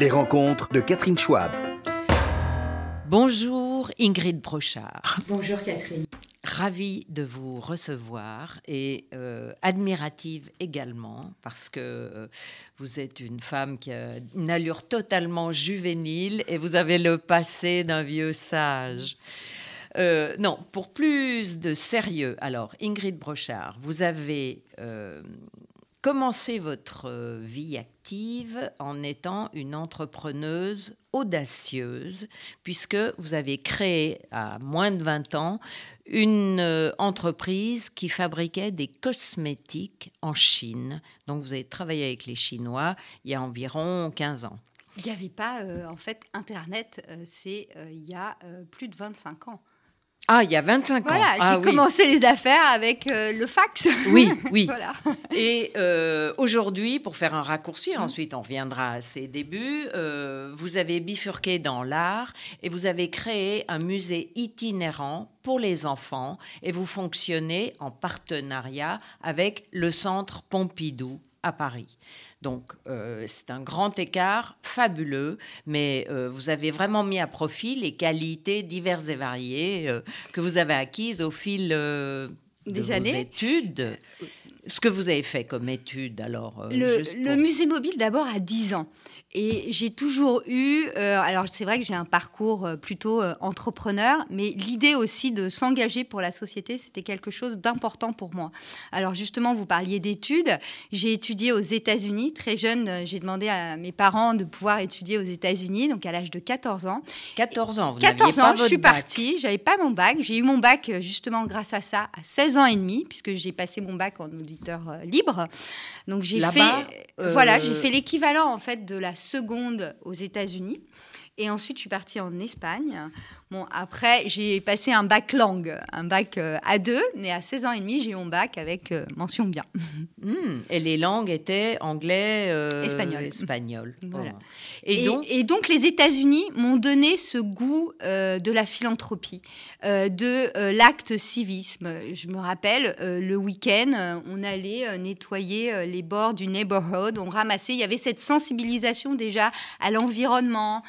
Les rencontres de Catherine Schwab. Bonjour Ingrid Brochard. Bonjour Catherine. Ravie de vous recevoir et euh, admirative également parce que euh, vous êtes une femme qui a une allure totalement juvénile et vous avez le passé d'un vieux sage. Euh, non, pour plus de sérieux, alors Ingrid Brochard, vous avez commencé votre vie active en étant une entrepreneuse audacieuse, puisque vous avez créé à moins de 20 ans une euh, entreprise qui fabriquait des cosmétiques en Chine. Donc vous avez travaillé avec les Chinois il y a environ 15 ans. Il n'y avait pas, euh, en fait, Internet, euh, c'est il y a plus de 25 ans. Ah, il y a 25 ans. Voilà, ah j'ai commencé les affaires avec euh, le fax. Oui, oui. voilà. Et euh, aujourd'hui, pour faire un raccourci, mmh. ensuite on reviendra à ses débuts, euh, vous avez bifurqué dans l'art et vous avez créé un musée itinérant pour les enfants et vous fonctionnez en partenariat avec le Centre Pompidou à Paris. Donc euh, c'est un grand écart fabuleux, mais euh, vous avez vraiment mis à profit les qualités diverses et variées euh, que vous avez acquises au fil de des années. études. Ce que vous avez fait comme étude, alors Le, le musée mobile, d'abord, à 10 ans. Et j'ai toujours eu, euh, alors c'est vrai que j'ai un parcours euh, plutôt euh, entrepreneur, mais l'idée aussi de s'engager pour la société, c'était quelque chose d'important pour moi. Alors justement, vous parliez d'études. J'ai étudié aux États-Unis. Très jeune, j'ai demandé à mes parents de pouvoir étudier aux États-Unis, donc à l'âge de 14 ans. 14 ans, vous 14 ans, pas je suis partie. J'avais pas mon bac. J'ai eu mon bac justement grâce à ça à 16 ans et demi, puisque j'ai passé mon bac en libre. Donc j'ai fait, voilà, j'ai fait l'équivalent en fait de la seconde aux États-Unis. Et ensuite, je suis partie en Espagne. Bon, après, j'ai passé un bac langue, un bac euh, A2, mais à 16 ans et demi, j'ai eu mon bac avec euh, mention bien. Hmm, et les langues étaient anglais, euh, espagnol. espagnol. Voilà. Et, donc... et, donc, les États-Unis m'ont donné ce goût de la philanthropie, de l'acte civisme. Je me rappelle, le week-end, on allait nettoyer les bords du neighborhood, on ramassait, il y avait cette sensibilisation déjà à l'environnement,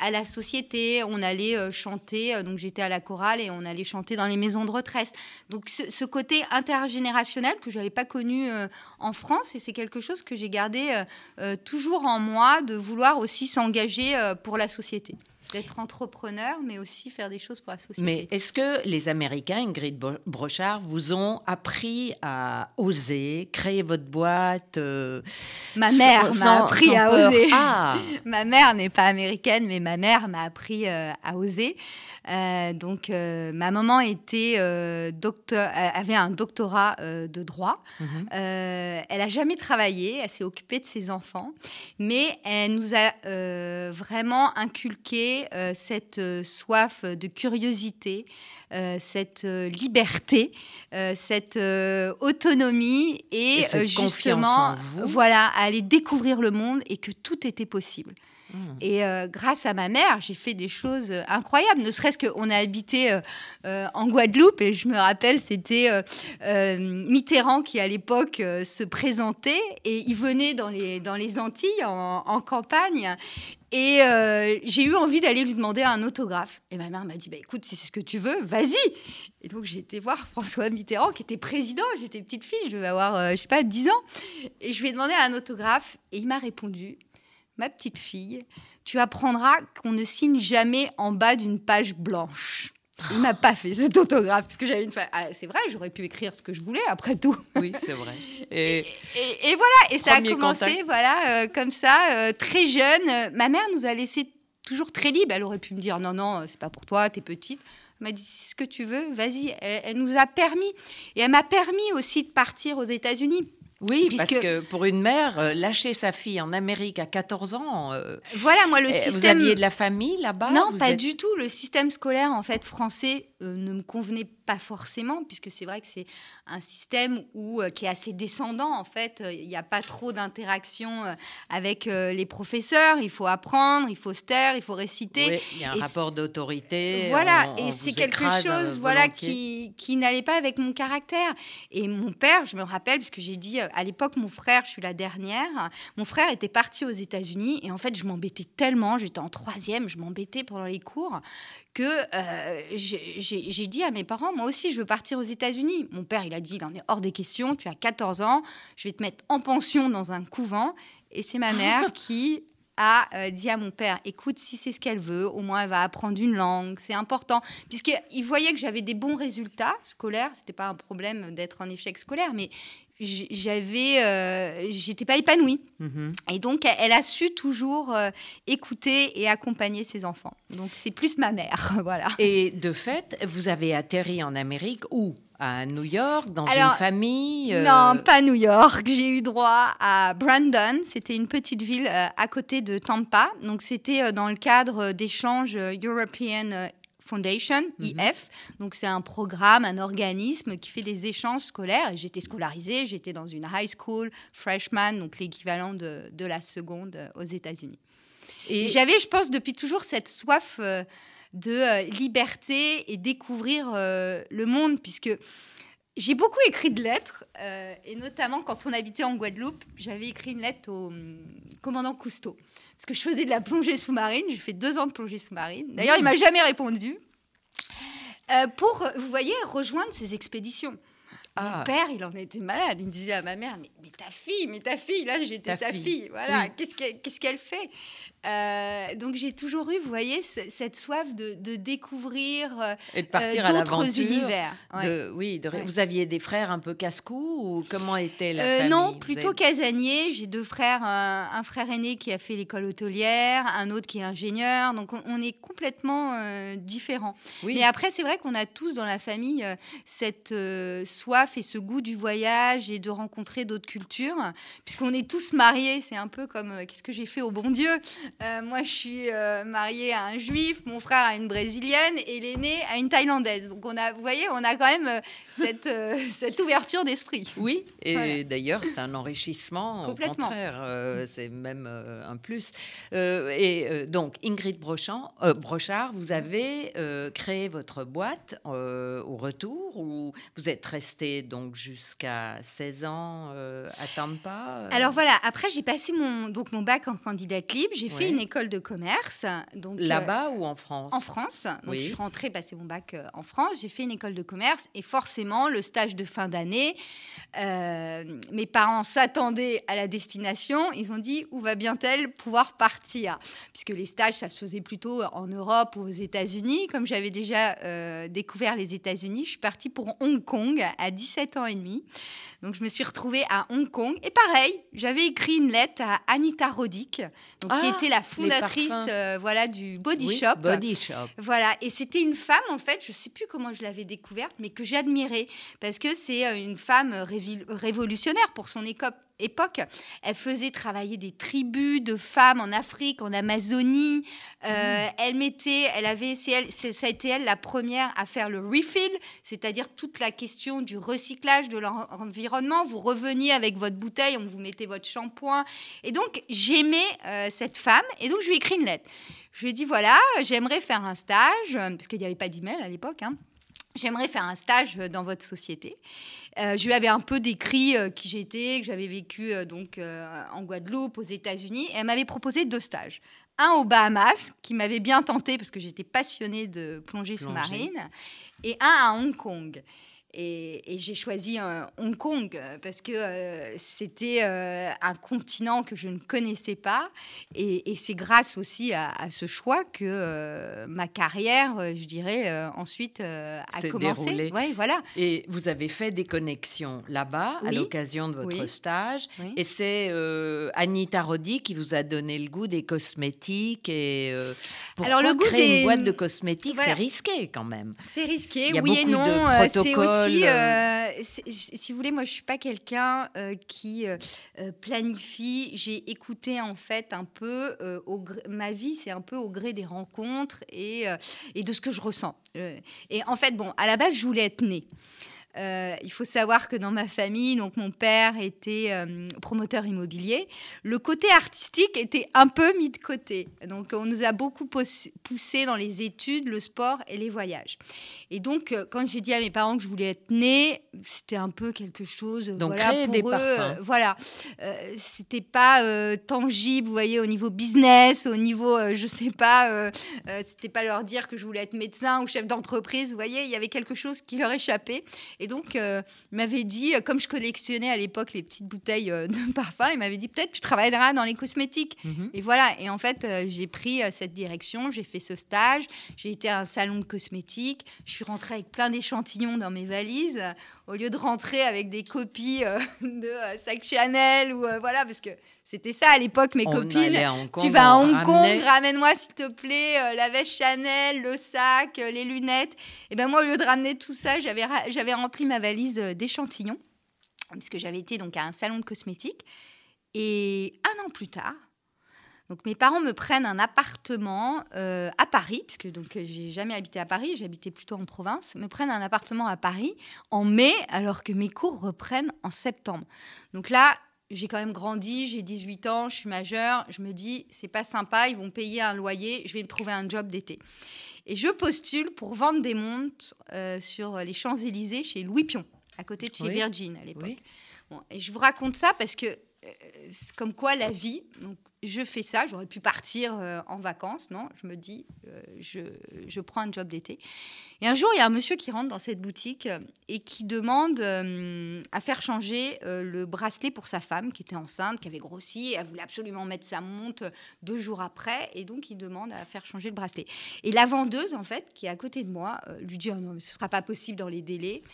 à la société, on allait chanter euh, donc j'étais à la chorale et on allait chanter dans les maisons de retraite. Donc ce, côté intergénérationnel que je n'avais pas connu euh, en France et c'est quelque chose que j'ai gardé euh, toujours en moi de vouloir aussi s'engager pour la société d'être entrepreneur, mais aussi faire des choses pour la société. Mais est-ce que les Américains, Ingrid Brochard, vous ont appris à oser, créer votre boîte Ma mère m'a appris à oser. Ah. ma mère n'est pas américaine, mais ma mère m'a appris à oser. Euh, donc, euh, ma maman était euh, docteur, avait un doctorat de droit. Mhm. elle a jamais travaillé, elle s'est occupée de ses enfants, mais elle nous a vraiment inculqué cette soif de curiosité. cette liberté, cette autonomie et, justement, voilà, aller découvrir le monde et que tout était possible. Mm. Et euh, grâce à ma mère, j'ai fait des choses euh, incroyables. Ne serait-ce qu'on a habité euh, en Guadeloupe et je me rappelle, c'était Mitterrand qui à l'époque se présentait et il venait dans les, dans les Antilles en, campagne. Et j'ai eu envie d'aller lui demander un autographe. Et ma mère m'a dit, bah, écoute, si c'est ce que tu veux, vas-y. Et donc j'ai été voir François Mitterrand, qui était président. J'étais petite fille, je devais avoir, je sais pas, 10 ans. Et je lui ai demandé un autographe. Et il m'a répondu, ma petite fille, tu apprendras qu'on ne signe jamais en bas d'une page blanche. Il m'a pas fait cet autographe parce que j'avais une. Ah, c'est vrai, j'aurais pu écrire ce que je voulais après tout. Oui, c'est vrai. Et, voilà, et ça a commencé, voilà, euh, comme ça, euh, très jeune. Ma mère nous a laissé toujours très libre. Elle aurait pu me dire non, non, c'est pas pour toi, t'es petite. Elle m'a dit ce que tu veux, vas-y. elle, nous a permis, et elle m'a permis aussi de partir aux États-Unis. Oui, parce que pour une mère, euh, lâcher sa fille en Amérique à 14 ans. Euh, voilà, moi, le eh, système. Vous aviez de la famille là-bas Non, pas du tout. Le système scolaire, en fait, français, euh, ne me convenait pas forcément, puisque c'est vrai que c'est un système où, qui est assez descendant, en fait. Il n'y a pas trop d'interaction avec les professeurs. Il faut apprendre, il faut se taire, il faut réciter. Oui, il y a un rapport d'autorité. Voilà, et c'est quelque chose voilà, qui, qui n'allait pas avec mon caractère. Et mon père, je me rappelle, puisque j'ai dit, à l'époque, mon frère, je suis la dernière, mon frère était parti aux États-Unis, et en fait, je m'embêtais tellement, j'étais en troisième, je m'embêtais pendant les cours, que euh, j'ai dit à mes parents, moi aussi, je veux partir aux États-Unis. Mon père, il a dit, il en est hors des questions, tu as 14 ans, je vais te mettre en pension dans un couvent. Et c'est ma mère qui a euh, dit à mon père, écoute, si c'est ce qu'elle veut, au moins elle va apprendre une langue, c'est important. Puisqu'il voyait que j'avais des bons résultats scolaires, c'était pas un problème d'être en échec scolaire, mais j'avais euh, j'étais pas épanouie. Mhm. et donc elle a su toujours euh, écouter et accompagner ses enfants. Donc c'est plus ma mère voilà. Et de fait vous avez atterri en Amérique où? À New York dans une famille euh, non pas New York. J'ai eu droit à Brandon. C'était une petite ville à côté de Tampa. Donc c'était dans le cadre d'échanges European Foundation, mhm. IF. Donc, c'est un programme, un organisme qui fait des échanges scolaires. J'étais scolarisée, j'étais dans une high school, freshman, donc l'équivalent de, de, la seconde euh, aux États-Unis. Et j'avais, je pense, depuis toujours cette soif euh, de euh, liberté et découvrir le monde, puisque j'ai beaucoup écrit de lettres, et notamment quand on habitait en Guadeloupe, j'avais écrit une lettre au hum, commandant Cousteau parce que je faisais de la plongée sous-marine. J'ai fait deux ans de plongée sous-marine. D'ailleurs, il m'a jamais répondu. Euh, pour, vous voyez, rejoindre ces expéditions. Mon ah. père, il en était malade. Il me disait à ma mère, mais, mais ta fille, mais ta fille, là, j'étais sa fille. Voilà, qu'est-ce qu'elle fait? Euh, donc j'ai toujours eu, vous voyez, cette soif de, découvrir euh, et de partir euh, d'autres univers. oui, vous aviez des frères un peu casse-cou ou comment était la famille? Non, plutôt casanier. J'ai deux frères, un, frère aîné qui a fait l'école hôtelière, un autre qui est ingénieur. Donc on, est complètement différents. Mais après, c'est vrai qu'on a tous dans la famille cette soif et ce goût du voyage et de rencontrer d'autres cultures, puisqu'on est tous mariés. C'est un peu comme qu'est-ce que j'ai fait au bon Dieu? Euh, moi, je suis euh, mariée à un juif, mon frère à une brésilienne et l'aîné à une thaïlandaise. Donc, on a, vous voyez, on a quand même euh, cette, cette ouverture d'esprit. Oui, et d'ailleurs, c'est un enrichissement. Au contraire, c'est même un plus. et donc, Ingrid Brochard, Brochard vous avez créé votre boîte au retour ou vous êtes restée donc jusqu'à 16 ans à Tampa Alors voilà, après, j'ai passé mon, donc, mon bac en candidate libre. J'ai fait une école de commerce. Donc euh, Là-bas ou en France? En France. Donc je suis rentrée passer mon bac euh, en France. J'ai fait une école de commerce et forcément le stage de fin d'année. Euh, mes parents s'attendaient à la destination. Ils ont dit où va bien-elle pouvoir partir? Puisque les stages, ça se faisait plutôt en Europe ou aux États-Unis. Comme j'avais déjà découvert les États-Unis, je suis partie pour Hong Kong à 17 ans et demi. Donc je me suis retrouvée à Hong Kong. Et pareil, j'avais écrit une lettre à Anita Roddick, qui ah, était la fondatrice euh, voilà, du Body Shop. Body Shop. Voilà. Et c'était une femme, en fait, je ne sais plus comment je l'avais découverte, mais que j'admirais. Parce que c'est euh, une femme révolutionnaire pour son époque époque. Elle faisait travailler des tribus de femmes en Afrique, en Amazonie. Euh, mmh. Elle mettait, elle avait, elle, ça a été elle la première à faire le refill, c'est-à-dire toute la question du recyclage de l'environnement. Vous reveniez avec votre bouteille, on vous mettait votre shampoing. Et donc j'aimais euh, cette femme, et donc je lui ai écrit une lettre. Je lui ai dit voilà, j'aimerais faire un stage, parce qu'il n'y avait pas d'email à l'époque. Hein. J'aimerais faire un stage dans votre société. Euh, je lui avais un peu décrit euh, qui j'étais, que j'avais vécu euh, donc en Guadeloupe, aux États-Unis. Et elle m'avait proposé deux stages. Un aux Bahamas, qui m'avait bien tenté parce que j'étais passionnée de plongée sous-marine, et un à Hong Kong. Et, j'ai choisi Hong Kong euh, parce que euh, c'était euh, un continent que je ne connaissais pas. Et, c'est grâce aussi à, ce choix que ma carrière, je dirais, ensuite a commencé. Ouais, voilà. Et vous avez fait des connexions là-bas à l'occasion de votre stage. Et c'est Anita Roddy qui vous a donné le goût des cosmétiques. Et, Alors, le goût créer des... une boîte de cosmétiques, c'est risqué quand même. C'est risqué, oui et non. C'est aussi aussi, euh, si vous voulez, moi, je suis pas quelqu'un qui planifie. J'ai écouté en fait un peu au ma vie, c'est un peu au gré des rencontres et, et de ce que je ressens. et en fait, bon, à la base, je voulais être née. Euh, il faut savoir que dans ma famille, donc mon père était euh, promoteur immobilier. Le côté artistique était un peu mis de côté. Donc on nous a beaucoup poussé dans les études, le sport et les voyages. Et donc euh, quand j'ai dit à mes parents que je voulais être née, c'était un peu quelque chose. Donc voilà, pour des eux, voilà, c'était pas tangible, vous voyez, au niveau business, au niveau, je sais pas, c'était pas leur dire que je voulais être médecin ou chef d'entreprise. Vous voyez, il y avait quelque chose qui leur échappait. Et donc, euh, il m'avait dit, euh, comme je collectionnais à l'époque les petites bouteilles euh, de parfum, il m'avait dit peut-être tu travailleras dans les cosmétiques. Mhm. Et voilà. Et en fait, j'ai pris cette direction, j'ai fait ce stage, j'ai été à un salon de cosmétiques, je suis rentrée avec plein d'échantillons dans mes valises, au lieu de rentrer avec des copies de sac Chanel ou voilà, parce que c'était ça à l'époque, mes copines. tu vas à Hong Kong, ramène-moi s'il te plaît la veste Chanel, le sac, les lunettes. Et ben moi, au lieu de ramener tout ça, j'avais j'avais rempli ma valise d'échantillons, puisque j'avais été donc à un salon de cosmétiques. Et un an plus tard, donc mes parents me prennent un appartement euh, à Paris, puisque donc j'ai jamais habité à Paris, j'habitais plutôt en province, me prennent un appartement à Paris en mai, alors que mes cours reprennent en septembre. Donc là, j'ai quand même grandi, j'ai 18 ans, je suis majeure, je me dis, c'est pas sympa, ils vont payer un loyer, je vais me trouver un job d'été. Et je postule pour vendre des montres euh, sur les Champs-Élysées chez Louis Pion, à côté de chez Virgin à l'époque. et je vous raconte ça parce que euh, comme quoi la vie, donc je fais ça, j'aurais pu partir euh, en vacances, non Je me dis, je, je, prends un job d'été. Et un jour, il y a un monsieur qui rentre dans cette boutique et qui demande à faire changer le bracelet pour sa femme qui était enceinte, qui avait grossi, elle voulait absolument mettre sa montre deux jours après, et donc il demande à faire changer le bracelet. Et la vendeuse, en fait, qui est à côté de moi, lui dit, oh non, mais ce ne sera pas possible dans les délais.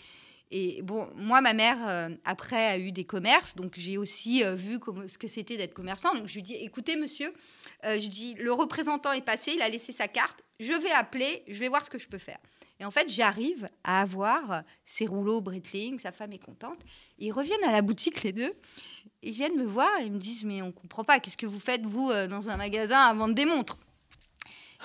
Et bon, moi, ma mère, euh, après, a eu des commerces, donc j'ai aussi euh, vu ce que c'était d'être commerçant. Donc je lui dis, écoutez, monsieur, euh, je dis, le représentant est passé, il a laissé sa carte, je vais appeler, je vais voir ce que je peux faire. Et en fait, j'arrive à avoir ces rouleaux Breitling, sa femme est contente. Ils reviennent à la boutique, les deux, ils viennent me voir et me disent, mais on comprend pas, qu'est-ce que vous faites, vous, dans un magasin à vendre des montres?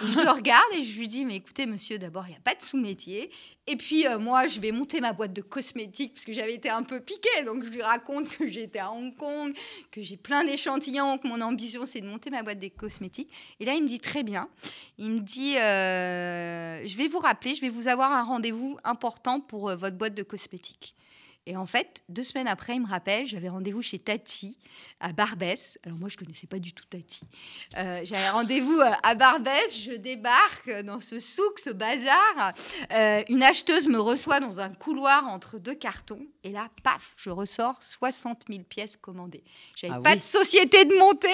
Je le regarde et je lui dis, mais écoutez, monsieur, d'abord, il n'y a pas de sous-métier. Et puis, euh, moi, je vais monter ma boîte de cosmétiques parce que j'avais été un peu piquée. Donc, je lui raconte que j'étais à Hong Kong, que j'ai plein d'échantillons, que mon ambition, c'est de monter ma boîte de cosmétiques. Et là, il me dit, très bien. Il me dit, euh, je vais vous rappeler, je vais vous avoir un rendez-vous important pour euh, votre boîte de cosmétiques. Et en fait, deux semaines après, il me rappelle, j'avais rendez-vous chez Tati à Barbès. Alors moi, je connaissais pas du tout Tati. Euh, j'avais rendez-vous euh, à Barbès. Je débarque dans ce souk, ce bazar. Euh, une acheteuse me reçoit dans un couloir entre deux cartons. Et là, paf, je ressors 60 000 pièces commandées. J'avais ah pas de société de montée.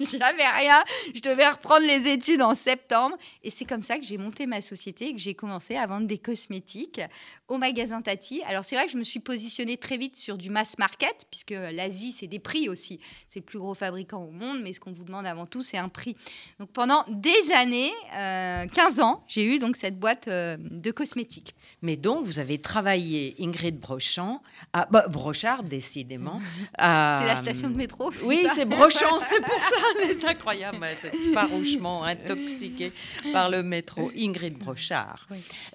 J'avais rien. Je devais reprendre les études en septembre. Et c'est comme ça que j'ai monté ma société et que j'ai commencé à vendre des cosmétiques au magasin Tati. Alors, c'est vrai que je me suis positionnée très vite sur du mass market, puisque l'Asie, c'est des prix aussi. C'est le plus gros fabricant au monde, mais ce qu'on vous demande avant tout, c'est un prix. Donc, pendant des années, 15 euh, ans, j'ai eu donc cette boîte euh, de cosmétiques. Mais donc, vous avez travaillé, Ingrid Brochant, à, bah, Brochard, décidément. c'est la station de métro. Oui, c'est Brochant, c'est pour ça. c'est incroyable, c'est farouchement intoxiqué par le métro. Ingrid Brochard.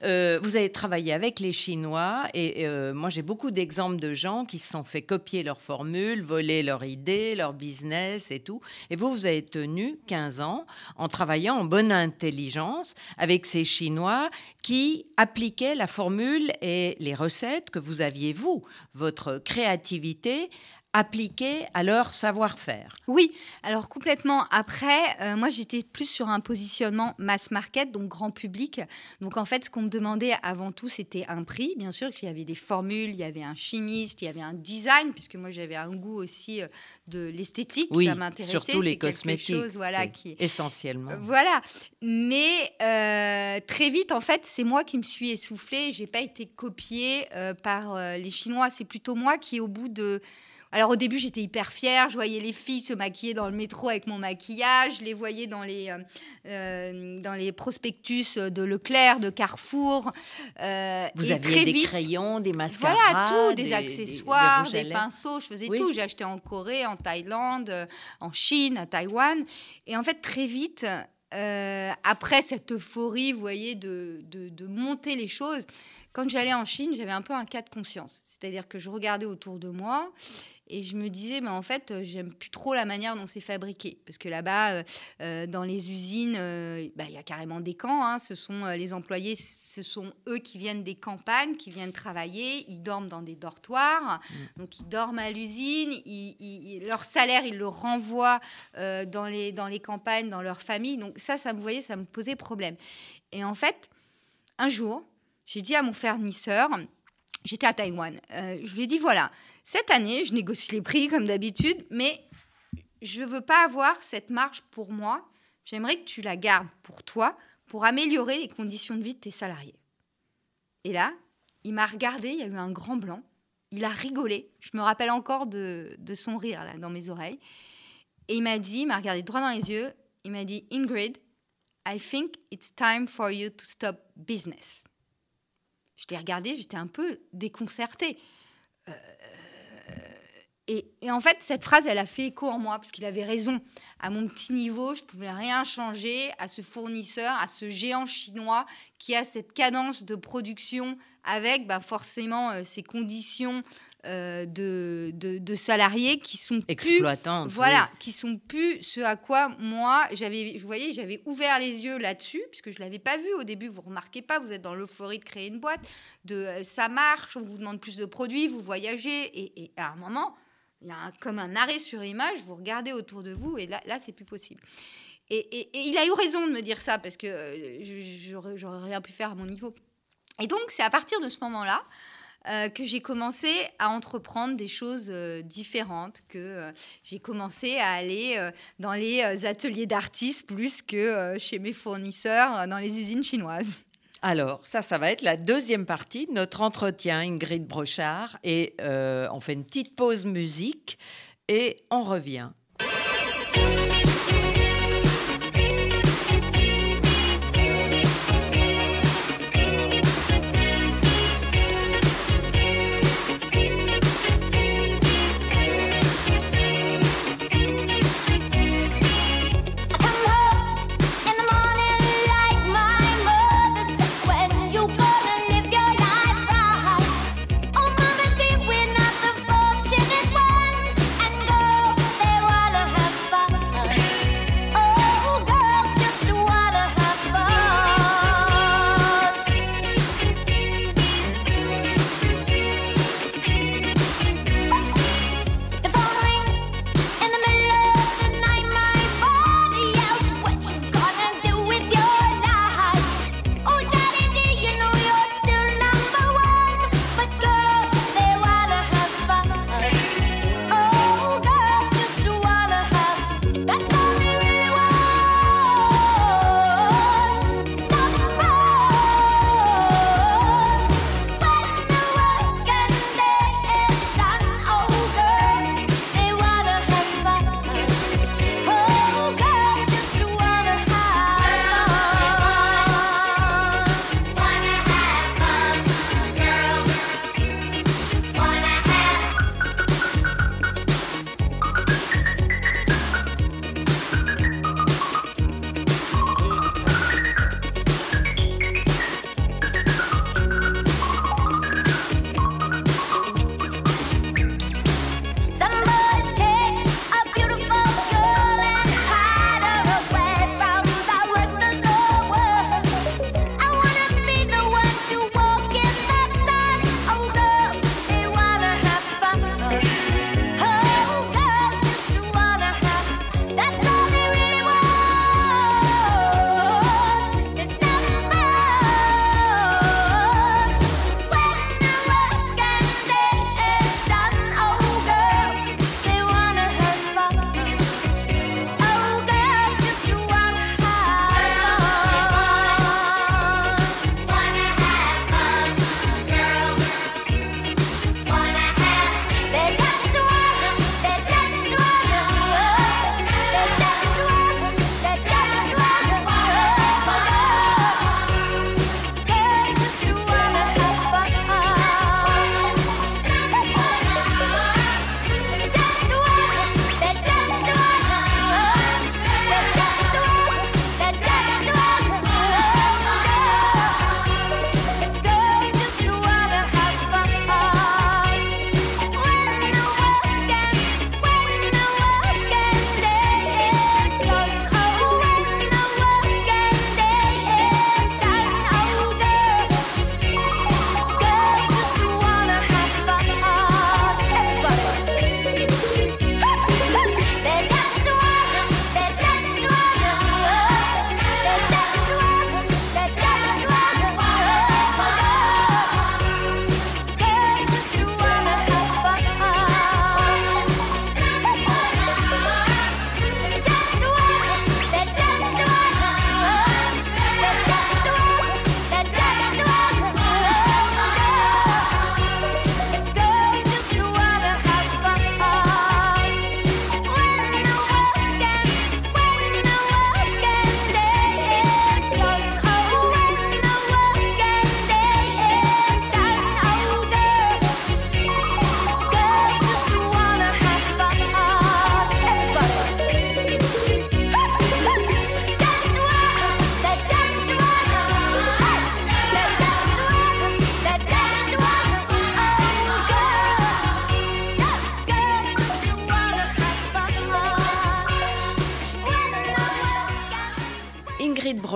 Euh, vous avez travaillé avec les Chinois et euh, moi j'ai beaucoup d'exemples de gens qui se sont fait copier leurs formules, voler leurs idées, leur business et tout. Et vous, vous avez tenu 15 ans en travaillant en bonne intelligence avec ces Chinois qui appliquaient la formule et les recettes que vous aviez, vous, votre créativité appliqués à leur savoir-faire. Oui, alors complètement. Après, euh, moi, j'étais plus sur un positionnement mass market, donc grand public. Donc en fait, ce qu'on me demandait avant tout, c'était un prix. Bien sûr qu'il y avait des formules, il y avait un chimiste, il y avait un design, puisque moi, j'avais un goût aussi euh, de l'esthétique. Oui, ça m'intéressait. Surtout les cosmétiques. Chose, voilà, qui... Essentiellement. Voilà. Mais euh, très vite, en fait, c'est moi qui me suis essoufflée. J'ai pas été copiée par les Chinois. C'est plutôt moi qui, au bout de Alors au début, j'étais hyper fière. Je voyais les filles se maquiller dans le métro avec mon maquillage. Je les voyais dans les, euh, euh, dans les prospectus de Leclerc, de Carrefour. Euh, Vous aviez des crayons, des mascaras Voilà, tout, des, accessoires, des, pinceaux. Je faisais tout. J'ai acheté en Corée, en Thaïlande, en Chine, à Taïwan. Et en fait, très vite, après cette euphorie, vous voyez, de, de, de monter les choses, quand j'allais en Chine, j'avais un peu un cas de conscience. C'est-à-dire que je regardais autour de moi et je me disais, mais en fait, euh, j'aime plus trop la manière dont c'est fabriqué. Parce que là-bas, euh, euh, dans les usines, bah, il y a carrément des camps. Hein. Ce sont les employés, ce sont eux qui viennent des campagnes, qui viennent travailler. Ils dorment dans des dortoirs. Mm. Donc, ils dorment à l'usine. leur salaire, ils le renvoient dans, les, dans les campagnes, dans leur famille. Donc, ça, ça me voyait, ça me posait problème. Et en fait, un jour, j'ai dit à mon fournisseur, j'étais à Taïwan, je lui ai dit voilà, cette année, je négocie les prix comme d'habitude, mais je ne veux pas avoir cette marge pour moi. J'aimerais que tu la gardes pour toi, pour améliorer les conditions de vie de tes salariés. Et là, il m'a regardé, il y a eu un grand blanc. Il a rigolé. Je me rappelle encore de, son rire dans mes oreilles. Et il m'a dit, il m'a regardé droit dans les yeux, il m'a dit Ingrid, I think it's time for you to stop business. Je l'ai regardé, j'étais un peu déconcertée. Euh, et, en fait, cette phrase, elle a fait écho en moi, parce qu'il avait raison. À mon petit niveau, je ne pouvais rien changer à ce fournisseur, à ce géant chinois qui a cette cadence de production avec bah, forcément euh, ces conditions euh, de, de, salariés qui sont exploitants, voilà, qui sont plus ce à quoi moi j'avais, vous voyez, j'avais ouvert les yeux là-dessus puisque je l'avais pas vu au début. Vous remarquez pas, vous êtes dans l'euphorie de créer une boîte, de euh, ça marche, on vous demande plus de produits, vous voyagez et, et à un moment il y a comme un arrêt sur image, vous regardez autour de vous et là, là c'est plus possible. Et, il a eu raison de me dire ça parce que euh, j'aurais rien pu faire à mon niveau. Et donc, c'est à partir de ce moment-là euh, que j'ai commencé à entreprendre des choses euh, différentes, que j'ai commencé à aller dans les ateliers d'artistes plus que chez mes fournisseurs dans les usines chinoises. Alors, ça, ça va être la deuxième partie de notre entretien, Ingrid Brochard. Et euh, on fait une petite pause musique et on revient.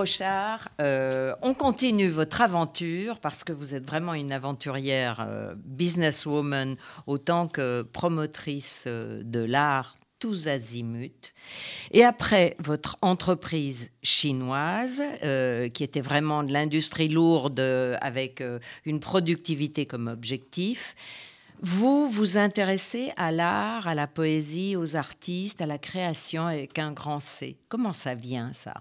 Ingrid Brochard, euh, on continue votre aventure parce que vous êtes vraiment une aventurière euh, businesswoman autant que promotrice euh, de l'art tous azimuts. Et après votre entreprise chinoise, qui était vraiment de l'industrie lourde avec une productivité comme objectif, vous vous intéressez à l'art, à la poésie, aux artistes, à la création avec un grand C. Comment ça vient ça?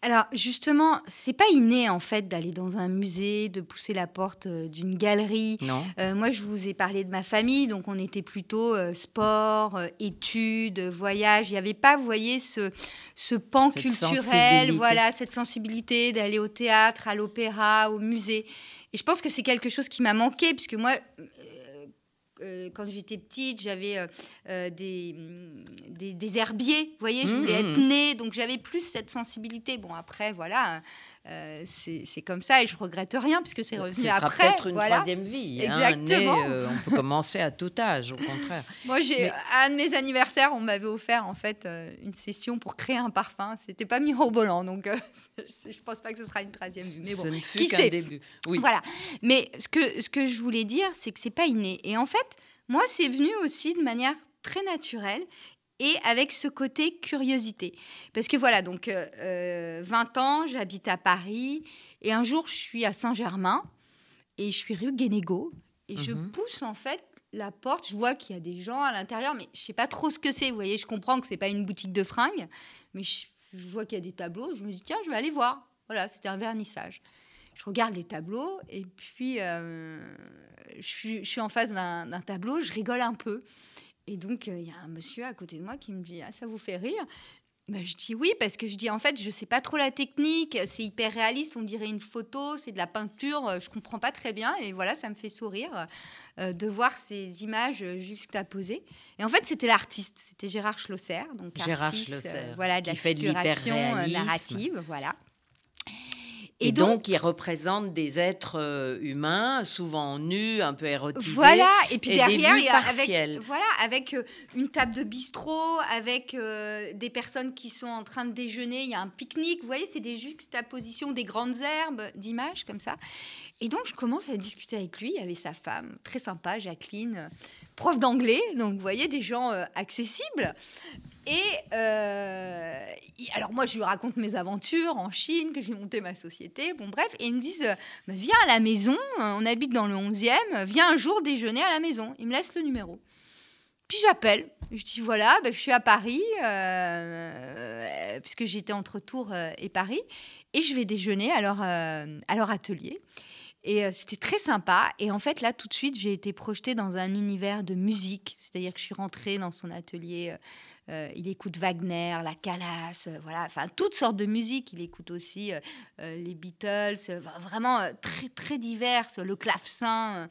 Alors justement, c'est pas inné en fait d'aller dans un musée, de pousser la porte euh, d'une galerie. Non. Euh, moi, je vous ai parlé de ma famille, donc on était plutôt euh, sport, études, voyage. Il n'y avait pas, vous voyez, ce, ce pan culturel, voilà, cette sensibilité d'aller au théâtre, à l'opéra, au musée. Et je pense que c'est quelque chose qui m'a manqué, puisque moi, euh, quand j'étais petite, j'avais euh, euh, des, des, herbiers, vous voyez, je voulais être mmh. née, donc j'avais plus cette sensibilité. Bon, après, voilà, euh, c'est comme ça et je regrette rien puisque c'est revenu après. Ce peut-être une troisième vie. Hein, Exactement. Euh, on peut commencer à tout âge, au contraire. Moi, j'ai à un de mes anniversaires, on m'avait offert en fait euh, une session pour créer un parfum. C'était pas mirobolant, donc je pense pas que ce sera une troisième vie. Mais bon, ce ne fut qu'un début. Oui. Voilà. Mais ce que ce que je voulais dire, c'est que c'est pas inné. Et en fait, moi, c'est venu aussi de manière très naturelle et avec ce côté curiosité. Parce que voilà, donc 20 euh, ans, j'habite à Paris, et un jour, je suis à Saint-Germain, et je suis rue Guénégo, et je mhm. pousse en fait la porte, je vois qu'il y a des gens à l'intérieur, mais je sais pas trop ce que c'est. Vous voyez, je comprends que c'est pas une boutique de fringues, mais je, vois qu'il y a des tableaux. Je me dis tiens, je vais aller voir. Voilà, c'était un vernissage. Je regarde les tableaux et puis euh, je, suis, je, suis, en face d'un tableau, je rigole un peu. Et donc, euh, il y a un monsieur à côté de moi qui me dit Ah, ça vous fait rire? Ben, je dis oui parce que je dis en fait je sais pas trop la technique, c'est hyper réaliste, on dirait une photo, c'est de la peinture, euh, je comprends pas très bien et voilà ça me fait sourire euh, de voir ces images juxtaposées. Et en fait c'était l'artiste, c'était Gérard Schlosser, donc Gérard artiste, Schlosser, voilà de la figuration narrative, voilà. Et, donc, ils représentent des êtres euh, humains, souvent nus, un peu érotisés. Voilà, et puis derrière, il y a avec, voilà, avec euh, une table de bistrot, avec euh, des personnes qui sont en train de déjeuner, il y a un pique-nique, vous voyez, c'est des juxtapositions, des grandes herbes d'images comme ça. Et donc, je commence à discuter avec lui, avait sa femme, très sympa, Jacqueline, prof d'anglais, donc vous voyez, des gens accessibles. Et euh, alors moi, je lui raconte mes aventures en Chine, que j'ai monté ma société, bon bref, et ils me disent, bah, viens à la maison, on habite dans le 11e, viens un jour déjeuner à la maison. Ils me laissent le numéro. Puis j'appelle, je dis voilà, bah, je suis à Paris, euh, puisque j'étais entre Tours euh, et Paris, et je vais déjeuner à leur atelier. Et c'était très sympa. Et en fait, là, tout de suite, j'ai été projetée dans un univers de musique. C'est-à-dire que je suis rentrée dans son atelier euh, il écoute Wagner, la Calas, euh, voilà, enfin toutes sortes de musique. Il écoute aussi euh, les Beatles, vraiment très très diverses, le clavecin.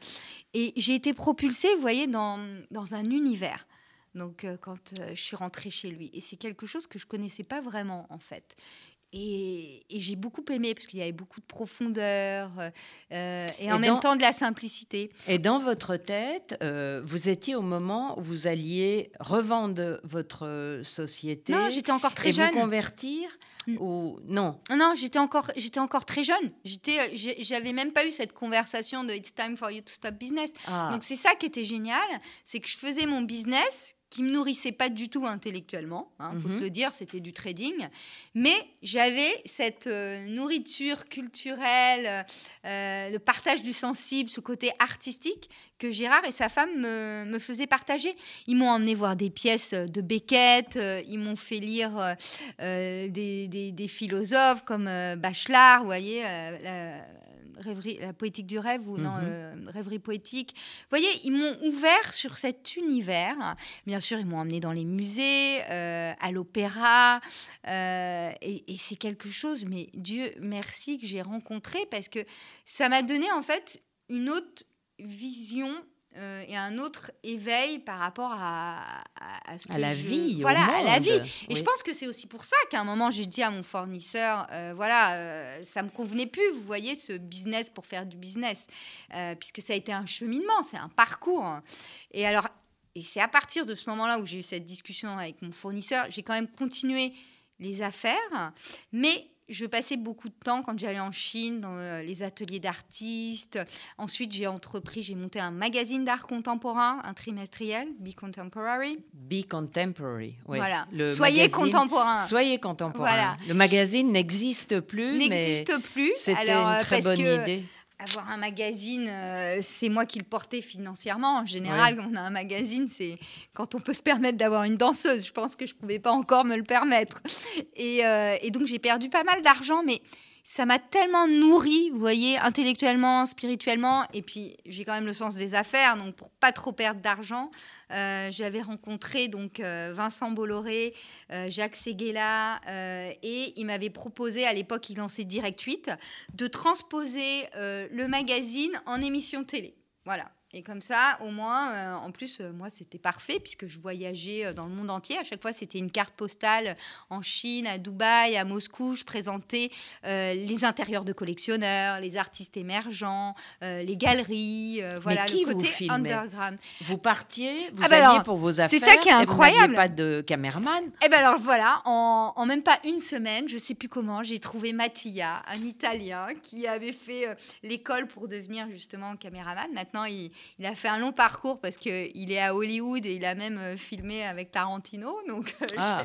et j'ai été propulsée, vous voyez, dans, dans un univers. Donc quand je suis rentrée chez lui, et c'est quelque chose que je connaissais pas vraiment en fait. Et, j'ai beaucoup aimé parce qu'il y avait beaucoup de profondeur euh, et, en même temps de la simplicité. Et dans votre tête, euh, vous étiez au moment où vous alliez revendre votre société. Non, j'étais encore très jeune. Vous convertir ou non? Non, j'étais encore, j'étais encore très jeune. J'étais, euh, j'avais même pas eu cette conversation de It's time for you to stop business. Ah. Donc c'est ça qui était génial, c'est que je faisais mon business qui me nourrissait pas du tout intellectuellement, il hein, faut se mhm. le dire, c'était du trading, mais j'avais cette euh, nourriture culturelle, euh, le partage du sensible, ce côté artistique que Gérard et sa femme me, me faisaient partager. Ils m'ont emmené voir des pièces de Beckett, euh, ils m'ont fait lire des, des, des, philosophes comme Bachelard, vous voyez, la poétique du rêve ou non, mhm. euh, rêverie poétique. Vous voyez, ils m'ont ouvert sur cet univers. Bien sûr, ils m'ont emmené dans les musées, euh, à l'opéra. Euh, et, et c'est quelque chose, mais Dieu merci que j'ai rencontré parce que ça m'a donné en fait une autre vision euh, et un autre éveil par rapport à, à, ce à la vie. Voilà, à la vie. Et je pense que c'est aussi pour ça qu'à un moment, j'ai dit à mon fournisseur, euh, voilà, euh, ça me convenait plus, vous voyez, ce business pour faire du business, puisque ça a été un cheminement, c'est un parcours. Et alors, et c'est à partir de ce moment-là où j'ai eu cette discussion avec mon fournisseur, j'ai quand même continué les affaires, mais je passais beaucoup de temps quand j'allais en Chine dans euh, les ateliers d'artistes. Ensuite, j'ai entrepris, j'ai monté un magazine d'art contemporain, un trimestriel, Be Contemporary. Be Contemporary, oui. Voilà. Soyez contemporain. Soyez contemporain. Voilà. Le magazine n'existe plus. N'existe plus. C'était une très bonne idée avoir un magazine, euh, c'est moi qui le portais financièrement. En général, on a un magazine, c'est quand on peut se permettre d'avoir une danseuse. Je pense que je ne pouvais pas encore me le permettre. Et, euh, et donc, j'ai perdu pas mal d'argent, mais ça m'a tellement nourri, vous voyez, intellectuellement, spirituellement, et puis j'ai quand même le sens des affaires, donc pour pas trop perdre d'argent, euh, j'avais rencontré donc euh, Vincent Bolloré, euh, Jacques Seguela, et il m'avait proposé à l'époque, il lançait Direct 8, de transposer le magazine en émission télé. Voilà. Et comme ça, au moins, euh, en plus, euh, moi, c'était parfait puisque je voyageais euh, dans le monde entier. À chaque fois, c'était une carte postale en Chine, à Dubaï, à Moscou. Je présentais les intérieurs de collectionneurs, les artistes émergents, les galeries, voilà, le côté vous underground. Vous partiez, vous ah ben alliez pour vos affaires. C'est ça qui est incroyable. Et pas de caméraman? Et eh ben alors voilà, en, en, même pas une semaine, je sais plus comment, j'ai trouvé Mattia, un Italien qui avait fait l'école pour devenir justement caméraman. Maintenant, il il a fait un long parcours parce qu'il est à Hollywood et il a même euh, filmé avec Tarantino, donc euh, ah.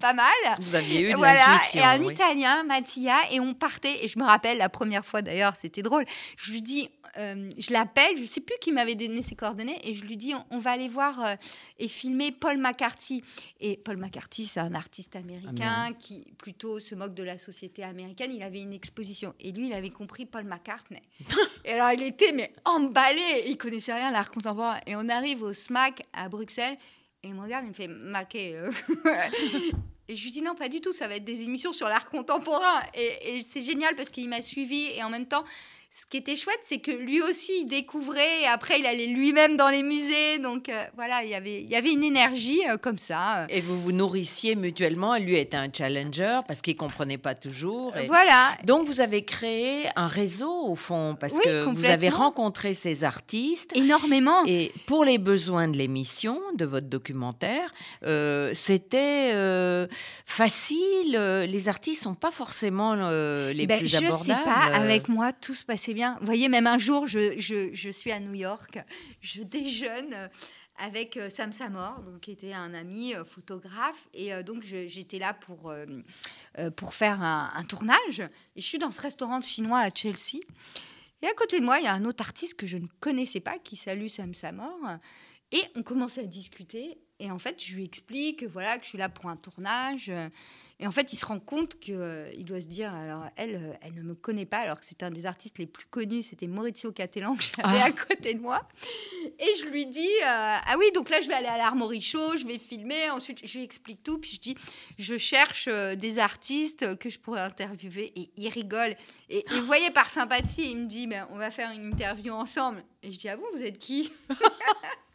pas mal. Vous aviez eu de voilà, Et un Italien, Mattia, et on partait. Et je me rappelle la première fois d'ailleurs, c'était drôle. Je lui dis, euh, je l'appelle, je ne sais plus qui m'avait donné ses coordonnées, et je lui dis on, va aller voir et filmer Paul McCarthy. Et Paul McCarthy, c'est un artiste américain qui plutôt se moque de la société américaine. Il avait une exposition, et lui, il avait compris Paul McCartney. et alors, il était mais emballé il connaissait rien à l'art contemporain. Et on arrive au SMAC à Bruxelles, et il me regarde, il me fait maquer. Euh. et je lui dis non, pas du tout, ça va être des émissions sur l'art contemporain. Et, et c'est génial parce qu'il m'a suivi, et en même temps, ce qui était chouette, c'est que lui aussi, il découvrait, et après, il allait lui-même dans les musées. Donc euh, voilà, il y avait, il y avait une énergie euh, comme ça. Et vous vous nourrissiez mutuellement. Lui était un challenger parce qu'il ne comprenait pas toujours. Et... Voilà. Donc vous avez créé un réseau, au fond, parce que vous avez rencontré ces artistes. Énormément. Et pour les besoins de l'émission, de votre documentaire, euh, c'était facile. Les artistes sont pas forcément les ben, plus abordables. Je sais pas, avec moi, tout se passe c'est bien. Vous voyez, même un jour, je, je, suis à New York, je déjeune avec euh, Sam Samor, donc, qui était un ami euh, photographe. Et euh, donc, j'étais là pour, pour faire un, tournage. Et je suis dans ce restaurant chinois à Chelsea. Et à côté de moi, il y a un autre artiste que je ne connaissais pas qui salue Sam Samor. Et on commence à discuter. Et en fait, je lui explique voilà, que je suis là pour un tournage. Et en fait, il se rend compte qu'il euh, il doit se dire, alors elle, euh, elle ne me connaît pas, alors que c'était un des artistes les plus connus, c'était Maurizio Cattelan que j'avais ah. à côté de moi. Et je lui dis, euh, ah oui, donc là, je vais aller à l'Armory Show, je vais filmer, ensuite, je lui explique tout, puis je dis, je cherche des artistes que je pourrais interviewer, et il rigole. Et, vous voyez, par sympathie, il me dit, ben, on va faire une interview ensemble. Et je dis, ah bon, vous êtes qui?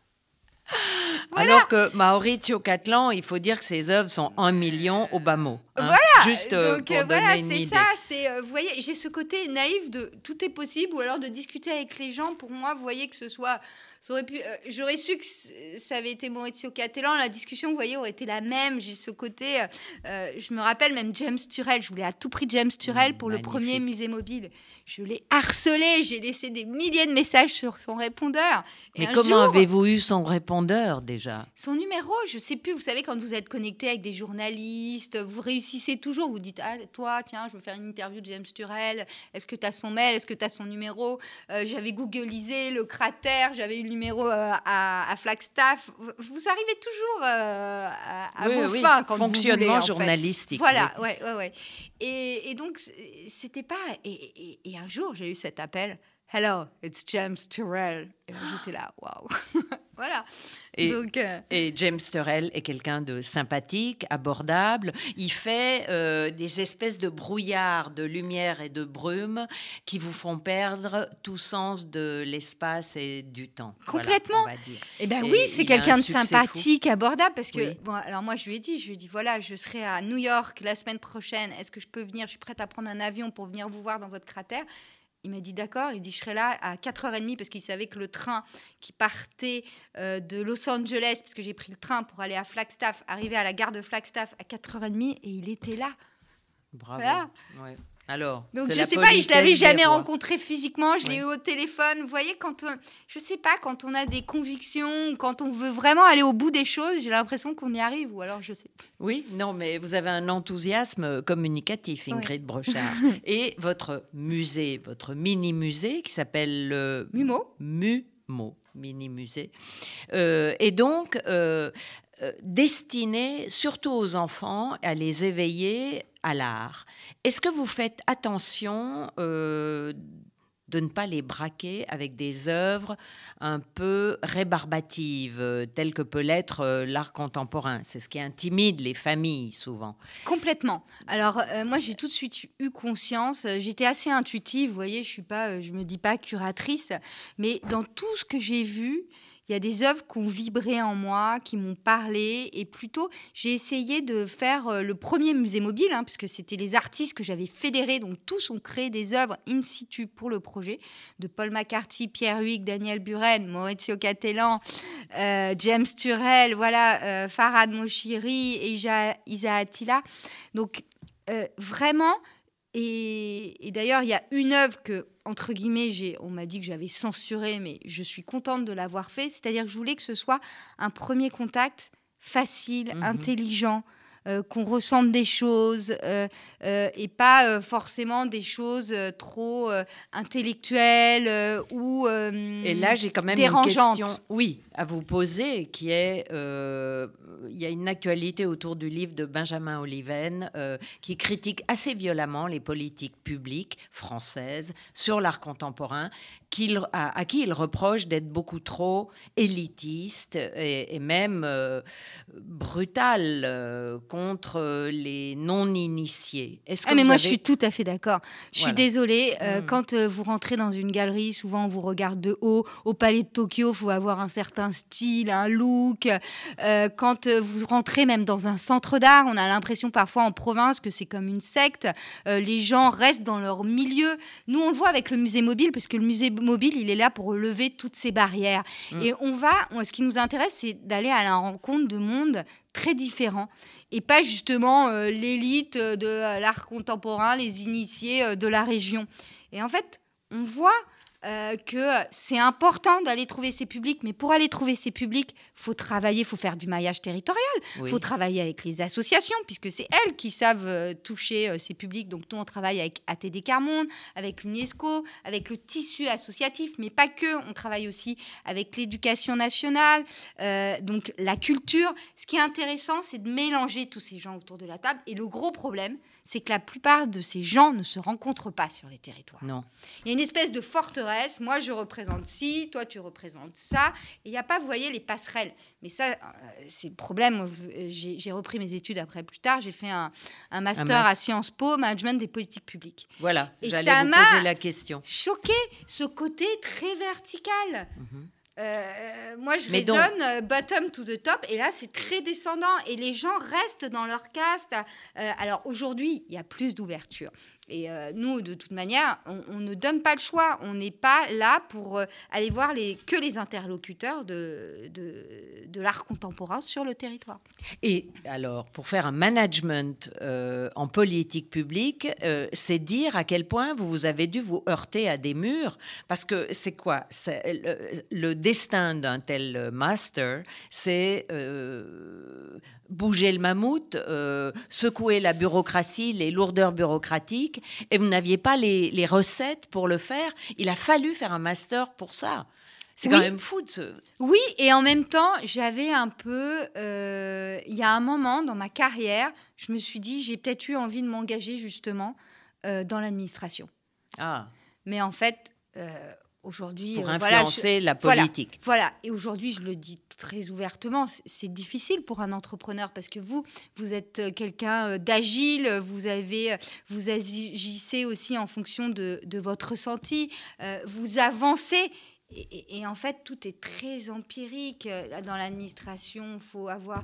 Alors que Maurizio Catlan, il faut dire que ses œuvres sont un million au bas mot. Hein. voilà. Juste euh, Donc, pour voilà, c'est ça. C'est, euh, vous voyez, j'ai ce côté naïf de tout est possible, ou alors de discuter avec les gens. Pour moi, vous voyez que ce soit euh, j'aurais su que ça avait été Maurizio Cattelan, la discussion, vous voyez, aurait été la même. J'ai ce côté, je me rappelle même James Turrell, je voulais à tout prix James Turrell pour le premier musée mobile. Je l'ai harcelé, j'ai laissé des milliers de messages sur son répondeur. Mais comment avez-vous eu son répondeur déjà? Son numéro, je sais plus. Vous savez, quand vous êtes connecté avec des journalistes, vous réussissez toujours. Vous dites, ah, toi, tiens, je veux faire une interview de James Turrell. Est-ce que tu as son mail? Est-ce que tu as son numéro? Euh, J'avais googlisé le cratère, j'avais eu numéro euh, à, Flagstaff. Vous arrivez toujours euh, à, vos fins quand Fonctionnement vous voulez, journalistique. Voilà, ouais, ouais, ouais. Et, et donc, c'était pas. Et, et, un jour, j'ai eu cet appel. Hello, it's James Turrell. Et j'étais là, waouh. voilà. Et, Donc, euh, et, James Turrell est quelqu'un de sympathique, abordable. Il fait euh, des espèces de brouillards de lumière et de brume qui vous font perdre tout sens de l'espace et du temps. Complètement. Voilà. Eh ben oui, c'est quelqu'un de sympathique, abordable. Parce que, bon, alors moi, je lui ai dit, je lui ai dit, voilà, je serai à New York la semaine prochaine. Est-ce que je peux venir? Je suis prête à prendre un avion pour venir vous voir dans votre cratère. Il m'a dit d'accord, il dit je serai là à 4h30 parce qu'il savait que le train qui partait euh, de Los Angeles, parce que j'ai pris le train pour aller à Flagstaff, arrivait à la gare de Flagstaff à 4h30 et il était là. Bravo. Ouais. Alors, donc je sais pas, je l'avais jamais rencontré physiquement, je l'ai eu au téléphone. Vous voyez, quand on, je sais pas, quand on a des convictions, quand on veut vraiment aller au bout des choses, j'ai l'impression qu'on y arrive, ou alors je sais. Oui, non, mais vous avez un enthousiasme communicatif, Ingrid Brochard. Et votre musée, votre mini musée qui s'appelle le Mumo. Mumo, mini musée. Euh, et donc. Euh, euh, destiné surtout aux enfants à les éveiller à l'art. Est-ce que vous faites attention euh, de ne pas les braquer avec des œuvres un peu rébarbatives, telles que peut l'être euh, l'art contemporain? C'est ce qui intimide les familles souvent. Complètement. Alors euh, moi j'ai tout de suite eu conscience, j'étais assez intuitive, vous voyez, je suis pas, je me dis pas curatrice, mais dans tout ce que j'ai vu, il y a des œuvres qui ont vibré en moi, qui m'ont parlé. Et plutôt, j'ai essayé de faire euh, le premier musée mobile, hein, puisque c'était les artistes que j'avais fédérés. Donc, tous ont créé des œuvres in situ pour le projet. De Paul McCarthy, Pierre Huyghe, Daniel Buren, Maurizio Catellan, euh, James Turrell, voilà, euh, Farad Moshiri et Isa Attila. Donc, vraiment, et, d'ailleurs, il y a une œuvre que, entre guillemets, on m'a dit que j'avais censurée, mais je suis contente de l'avoir fait. C'est-à-dire que je voulais que ce soit un premier contact facile, mhm. intelligent, euh, qu'on ressente des choses euh, euh, et pas forcément des choses trop intellectuelles ou et là j'ai quand même dérangeantes. une question oui à vous poser qui est il y a une actualité autour du livre de Benjamin Oliven qui critique assez violemment les politiques publiques françaises sur l'art contemporain à, qui il reproche d'être beaucoup trop élitiste et, même brutal contre les non-initiés. Est-ce ah, mais moi, je suis tout à fait d'accord. Je suis désolée. Euh, hmm. Quand euh, vous rentrez dans une galerie, souvent on vous regarde de haut. Au Palais de Tokyo, il faut avoir un certain style, un look. Euh, quand vous rentrez même dans un centre d'art, on a l'impression parfois en province que c'est comme une secte. les gens restent dans leur milieu. Nous, on le voit avec le musée mobile, parce que le musée mobile, il est là pour lever toutes ces barrières. Hmm. Et on va, ce qui nous intéresse, c'est d'aller à la rencontre de mondes très différents et pas justement euh, l'élite de l'art contemporain, les initiés euh, de la région. Et en fait, on voit euh, que c'est important d'aller trouver ces publics, mais pour aller trouver ces publics, faut travailler, faut faire du maillage territorial, il faut travailler avec les associations, puisque c'est elles qui savent euh, toucher euh, ces publics. Donc nous, on travaille avec ATD Carmonde, avec l'UNESCO, avec le tissu associatif, mais pas que, on travaille aussi avec l'éducation nationale, donc la culture. Ce qui est intéressant, c'est de mélanger tous ces gens autour de la table. Et le gros problème, c'est que la plupart de ces gens ne se rencontrent pas sur les territoires. Non. Il y a une espèce de forteresse. Moi, je représente ci, toi, tu représentes ça. Et il n'y a pas, vous voyez, les passerelles. Mais ça, euh, c'est le problème. J'ai repris mes études après plus tard. J'ai fait un, master à Sciences Po, management des politiques publiques. Voilà. Et ça m'a la question. Choqué, ce côté très vertical. Mhm. Euh, moi, je raisonne euh, bottom to the top, et là, c'est très descendant, et les gens restent dans leur caste. Euh, alors aujourd'hui, il y a plus d'ouverture. Et euh, nous, de toute manière, on, ne donne pas le choix. On n'est pas là pour euh, aller voir que les interlocuteurs de, de, l'art contemporain sur le territoire. Et alors, pour faire un management euh, en politique publique, c'est dire à quel point vous, vous avez dû vous heurter à des murs. Parce que c'est quoi? Le, destin d'un tel master, c'est bouger le mammouth, secouer la bureaucratie, les lourdeurs bureaucratiques, et vous n'aviez pas les, recettes pour le faire. Il a fallu faire un master pour ça. C'est quand même fou de ce... Oui, et en même temps, j'avais un peu... Euh, il y a un moment dans ma carrière, je me suis dit, j'ai peut-être eu envie de m'engager justement euh, dans l'administration. Ah. Mais en fait, aujourd'hui. Pour euh, influencer la politique. Voilà, Et aujourd'hui, je le dis très ouvertement, c'est difficile pour un entrepreneur parce que vous, vous êtes euh, quelqu'un euh, d'agile, vous avez, vous agissez aussi en fonction de, de votre ressenti, vous avancez. Et, en fait, tout est très empirique dans l'administration. Il faut avoir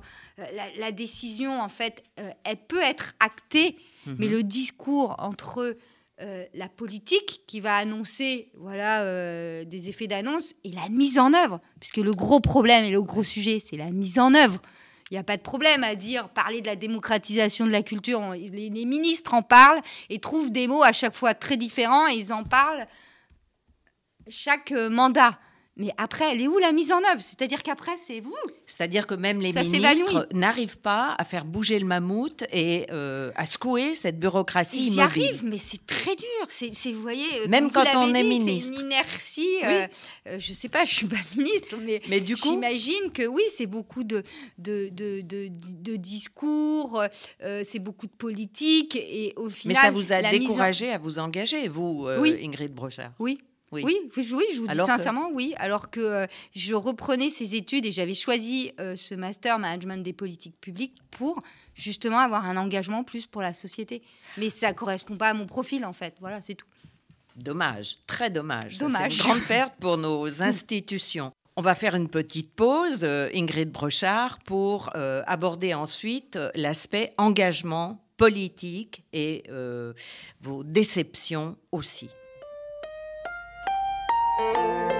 la, décision. En fait, elle peut être actée, mais mhm. le discours entre euh, la politique qui va annoncer voilà euh, des effets d'annonce et la mise en œuvre, puisque le gros problème et le gros sujet, c'est la mise en œuvre. Il n'y a pas de problème à dire, parler de la démocratisation de la culture. Les, les ministres en parlent et trouvent des mots à chaque fois très différents et ils en parlent chaque mandat. Mais après, elle est où la mise en œuvre? C'est-à-dire qu'après, c'est vous. C'est-à-dire que même les ministres n'arrivent pas à faire bouger le mammouth et euh, à secouer cette bureaucratie Ils y arrivent, mais c'est très dur. C'est, vous voyez, euh, même quand on est ministre. C'est une inertie. Euh, je ne sais pas, je suis pas ministre, mais, mais du coup, j'imagine que oui, c'est beaucoup de, de, de, de, discours, c'est beaucoup de politique. Et au final, mais ça vous a découragé à vous engager, vous, Ingrid Brochard Oui. Oui. Oui, oui, je vous dis sincèrement, oui. Alors que euh, je reprenais ces études et j'avais choisi euh, ce master management des politiques publiques pour justement avoir un engagement plus pour la société. Mais ça correspond pas à mon profil, en fait. Voilà, c'est tout. Dommage, très dommage. dommage. C'est une grande perte pour nos institutions. On va faire une petite pause, euh, Ingrid Brochard, pour aborder ensuite l'aspect engagement politique et vos déceptions aussi. Thank you.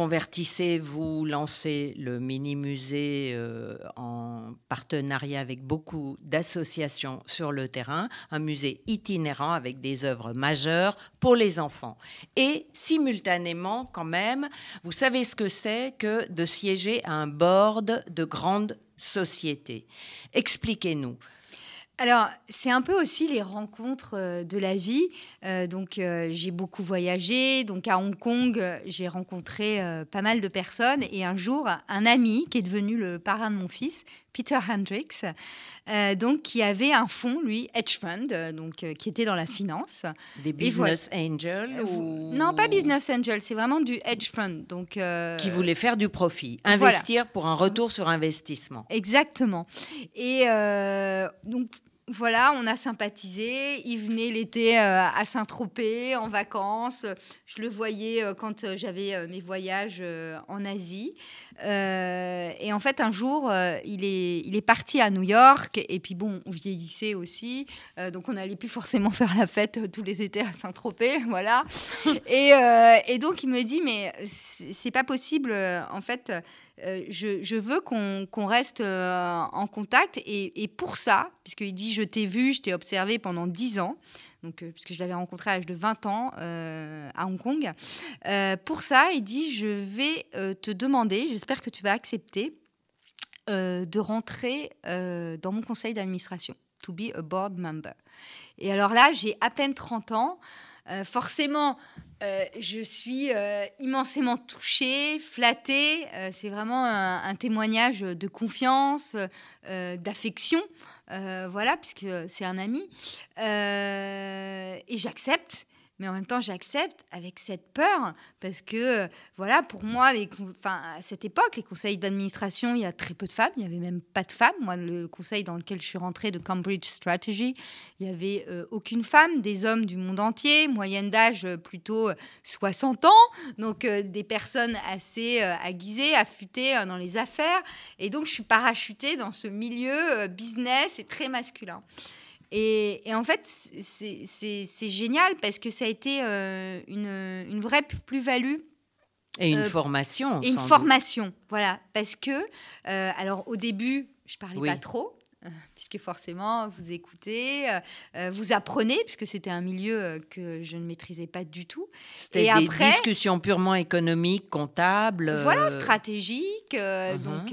Convertissez, vous lancez le mini-musée euh, en partenariat avec beaucoup d'associations sur le terrain, un musée itinérant avec des œuvres majeures pour les enfants. Et simultanément, quand même, vous savez ce que c'est que de siéger à un board de grandes sociétés. Expliquez-nous. Alors, c'est un peu aussi les rencontres euh, de la vie. Euh, donc, euh, j'ai beaucoup voyagé. Donc, à Hong Kong, j'ai rencontré pas mal de personnes. Et un jour, un ami qui est devenu le parrain de mon fils, Peter Hendricks, donc qui avait un fonds, lui, hedge fund, donc qui était dans la finance. Des business angels Non, pas business angels, c'est vraiment du hedge fund. Donc qui voulait faire du profit, investir pour un retour sur investissement. Exactement. Et donc voilà, on a sympathisé. Il venait l'été euh, à Saint-Tropez en vacances. Je le voyais euh, quand euh, j'avais mes voyages en Asie. Et en fait, un jour, il, est, il est parti à New York. Et puis, bon, on vieillissait aussi. donc, on n'allait plus forcément faire la fête tous les étés à Saint-Tropez. Voilà. et, donc, il me dit, mais c'est pas possible. En fait, euh, je, veux qu'on reste euh, en contact. Et, pour ça, puisqu'il dit Je t'ai vu, je t'ai observé pendant 10 ans, donc, euh, puisque je l'avais rencontré à l'âge de 20 ans à Hong Kong, pour ça, il dit Je vais te demander, j'espère que tu vas accepter, de rentrer dans mon conseil d'administration, to be a board member. Et alors là, j'ai à peine 30 ans. forcément, euh, je suis euh, immensément touchée, flattée. Euh, c'est vraiment un, témoignage de confiance, d'affection, voilà, puisque c'est un ami. et j'accepte mais en même temps j'accepte avec cette peur parce que voilà pour moi les, enfin, à cette époque les conseils d'administration il y a très peu de femmes il y avait même pas de femmes. Moi le conseil dans lequel je suis rentrée de Cambridge Strategy il y avait euh, aucune femme des hommes du monde entier moyenne d'âge euh, plutôt 60 euh, ans. Donc des personnes assez aiguisées affûtées dans les affaires. Et donc je suis parachutée dans ce milieu business et très masculin et, en fait, c'est génial parce que ça a été euh, une, une, vraie plus-value. Et une euh, formation. Et une formation, voilà. Parce que, euh, alors au début, je parlais pas trop. puisque forcément, vous écoutez, euh, euh, vous apprenez, puisque c'était un milieu euh, que je ne maîtrisais pas du tout. C'était des après, discussions purement économiques, comptables. Voilà, stratégiques. Uh-huh. donc,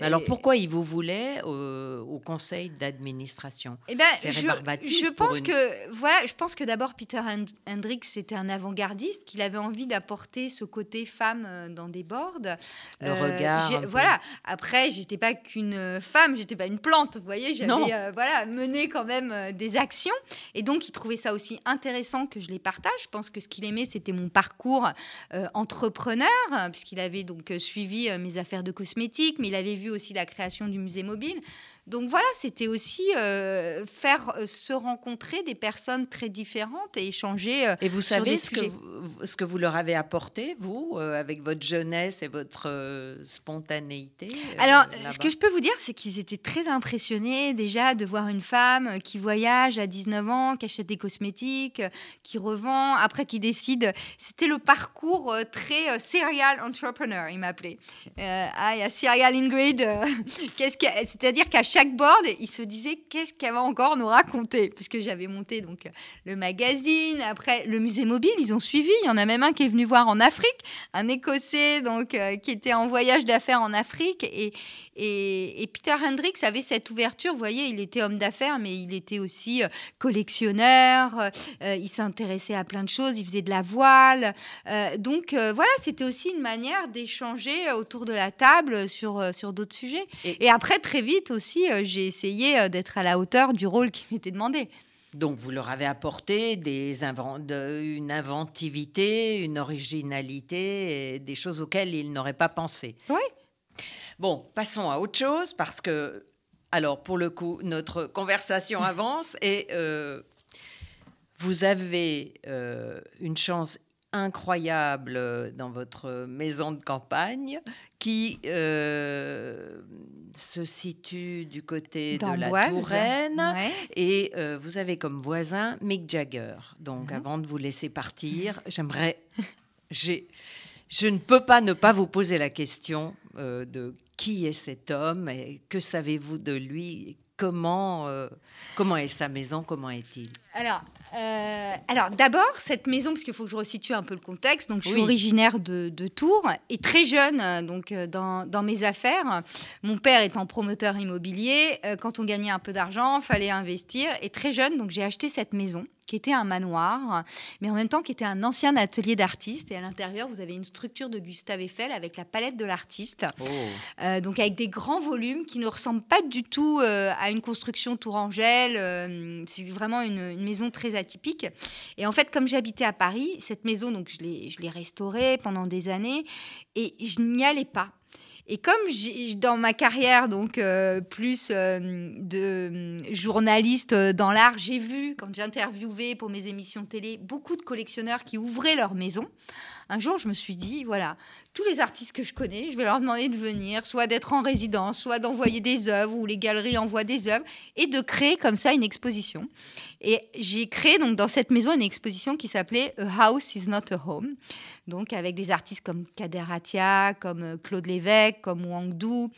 Alors pourquoi il vous voulait au conseil d'administration eh ben, je, je pense que voilà, je pense que d'abord Peter Hendricks c'était un avant-gardiste, qu'il avait envie d'apporter ce côté femme dans des boards. Le regard. Voilà. Après, j'étais pas qu'une femme, j'étais pas une plante. Vous voyez, j'avais euh, voilà, mené quand même euh, des actions. Et donc, il trouvait ça aussi intéressant que je les partage. Je pense que ce qu'il aimait, c'était mon parcours euh, entrepreneur, puisqu'il avait donc suivi mes affaires de cosmétiques, mais il avait vu aussi la création du musée mobile. Donc voilà, c'était aussi euh, faire euh, se rencontrer des personnes très différentes et échanger. Euh, et vous savez ce que vous, ce que vous leur avez apporté, vous, avec votre jeunesse et votre spontanéité Alors, ce que je peux vous dire, c'est qu'ils étaient très impressionnés déjà de voir une femme qui voyage à 19 ans, qui achète des cosmétiques, qui revend, après qui décide. C'était le parcours très serial entrepreneur, il m'appelait. ah, il y a serial Ingrid. Qu'est-ce que... C'est-à-dire qu'à chaque board, il se disait qu'est-ce qu'elle va encore nous raconter, puisque j'avais monté donc le magazine, après le musée mobile, ils ont suivi. Il y en a même un qui est venu voir en Afrique, un Écossais donc euh, qui était en voyage d'affaires en Afrique et, et, Peter Hendricks avait cette ouverture. Vous voyez, il était homme d'affaires, mais il était aussi euh, collectionneur. Euh, il s'intéressait à plein de choses. Il faisait de la voile. donc voilà, c'était aussi une manière d'échanger autour de la table sur, sur d'autres sujets. et après, très vite aussi, euh, j'ai essayé euh, d'être à la hauteur du rôle qui m'était demandé. Donc vous leur avez apporté des une inventivité, une originalité, des choses auxquelles ils n'auraient pas pensé. Oui. Bon, passons à autre chose parce que, alors pour le coup, notre conversation avance et euh, vous avez une chance incroyable dans votre maison de campagne qui euh, se situe du côté de la Touraine. Et euh, vous avez comme voisin Mick Jagger. Donc mhm. avant de vous laisser partir, j'aimerais... J'ai Je ne peux pas ne pas vous poser la question de qui est cet homme et que savez-vous de lui Comment, comment est sa maison Comment est-il? Alors, euh, alors d'abord, cette maison, parce qu'il faut que je resitue un peu le contexte, donc je suis originaire de, Tours et très jeune euh, donc, euh, dans, dans, mes affaires. Mon père étant promoteur immobilier, quand on gagnait un peu d'argent, fallait investir. Et très jeune, donc j'ai acheté cette maison qui était un manoir, mais en même temps qui était un ancien atelier d'artiste. Et à l'intérieur, vous avez une structure de Gustave Eiffel avec la palette de l'artiste. Oh. Euh, donc avec des grands volumes qui ne ressemblent pas du tout euh, à une construction tourangelle. Euh, c'est vraiment une, maison très atypique. Et en fait, comme j'habitais à Paris, cette maison, donc je l'ai restaurée pendant des années et je n'y allais pas. Et comme dans ma carrière, euh, plus euh, de journaliste euh, dans l'art, j'ai vu, quand j'ai interviewé pour mes émissions télé, beaucoup de collectionneurs qui ouvraient leur maison. Un jour, je me suis dit, voilà, tous les artistes que je connais, je vais leur demander de venir, soit d'être en résidence, soit d'envoyer des œuvres, ou les galeries envoient des œuvres, et de créer comme ça une exposition. Et j'ai créé donc dans cette maison une exposition qui s'appelait A House is not a Home, donc avec des artistes comme Kader Atia, comme euh, Claude Lévesque, comme Wang Du,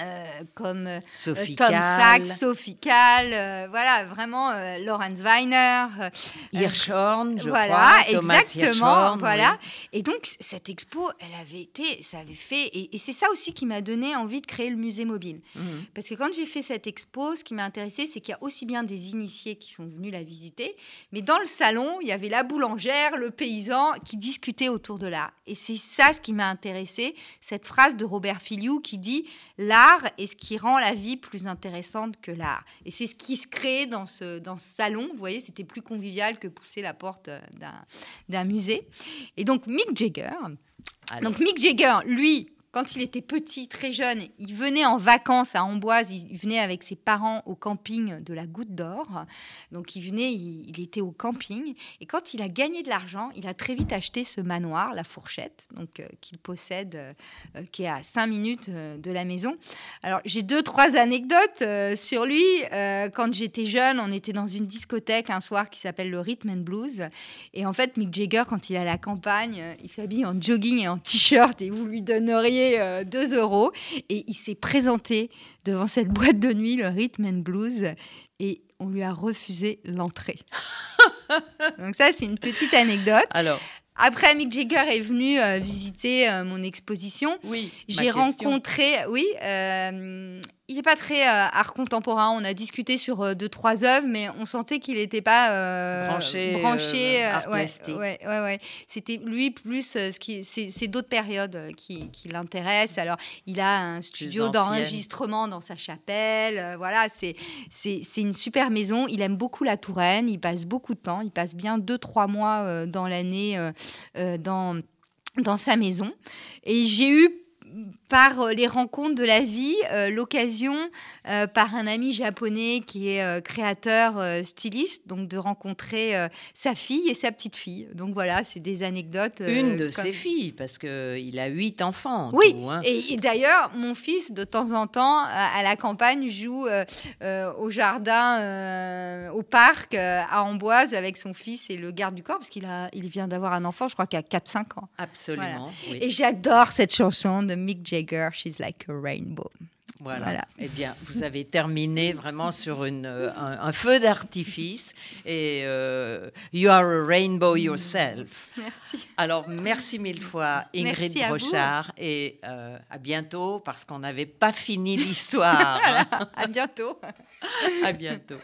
euh, comme euh, Sophie Tom Sachs, Sophie Kahl, voilà, vraiment Lawrence Weiner, Hirschhorn, je voilà, crois, Thomas exactement, voilà. Et donc cette expo, elle avait été, ça avait fait, et, c'est ça aussi qui m'a donné envie de créer le musée mobile, mhm. parce que quand j'ai fait cette expo, ce qui m'a intéressé, c'est qu'il y a aussi bien des initiés qui sont venus la visiter, mais dans le salon, il y avait la boulangère, le paysan qui discutaient autour de l'art. Et c'est ça ce qui m'a intéressé, cette phrase de Robert Filiou qui dit là est ce qui rend la vie plus intéressante que l'art. Et c'est ce qui se crée dans ce, dans ce salon. Vous voyez, c'était plus convivial que pousser la porte euh, d'un musée. Et donc Mick Jagger, donc Mick Jagger, lui, quand il était petit, très jeune, il venait en vacances à Amboise, il venait avec ses parents au camping de la Goutte d'Or. Donc il venait, il, était au camping. Et quand il a gagné de l'argent, il a très vite acheté ce manoir, la Fourchette, donc euh, qu'il possède, euh, euh, qui est à 5 minutes de la maison. Alors j'ai deux, trois anecdotes sur lui. quand j'étais jeune, on était dans une discothèque un soir qui s'appelle le Rhythm and Blues. Et en fait, Mick Jagger, quand il est à la campagne, il s'habille en jogging et en t-shirt et vous lui donneriez 2 euh, euros. Et il s'est présenté devant cette boîte de nuit, le Rhythm and Blues, et on lui a refusé l'entrée. Donc ça, c'est une petite anecdote. Alors. Après, Mick Jagger est venu euh, visiter euh, mon exposition. Oui. J'ai rencontré, oui, il n'est pas très euh, art contemporain. On a discuté sur euh, deux, trois œuvres, mais on sentait qu'il n'était pas euh, branché. branché art ouais, ouais, ouais, C'était lui plus, ce qui, c'est, d'autres périodes qui, qui l'intéressent. Alors, il a un studio d'enregistrement dans sa chapelle. voilà, c'est, une super maison. Il aime beaucoup la Touraine. Il passe beaucoup de temps. Il passe bien deux, trois mois dans l'année dans dans sa maison. Et j'ai eu par euh, les rencontres de la vie, euh, l'occasion euh, par un ami japonais qui est créateur styliste, donc de rencontrer sa fille et sa petite fille. Donc voilà, c'est des anecdotes. Une de ses filles, parce qu'il a huit enfants. Oui, hein. et, d'ailleurs, mon fils, de temps en temps, à la campagne, joue au jardin, au parc, à Amboise, avec son fils et le garde du corps, parce qu'il a, il vient d'avoir un enfant, je crois qu'il a 4-5 ans. Absolument. Et j'adore cette chanson de Mick Jagger, She's Like a Rainbow. Voilà. Eh bien, vous avez terminé vraiment sur une, euh, un, feu d'artifice et euh, you are a rainbow yourself. Merci. Alors, merci mille fois, Ingrid Brochard, et euh, à bientôt parce qu'on n'avait pas fini l'histoire. à bientôt. à bientôt.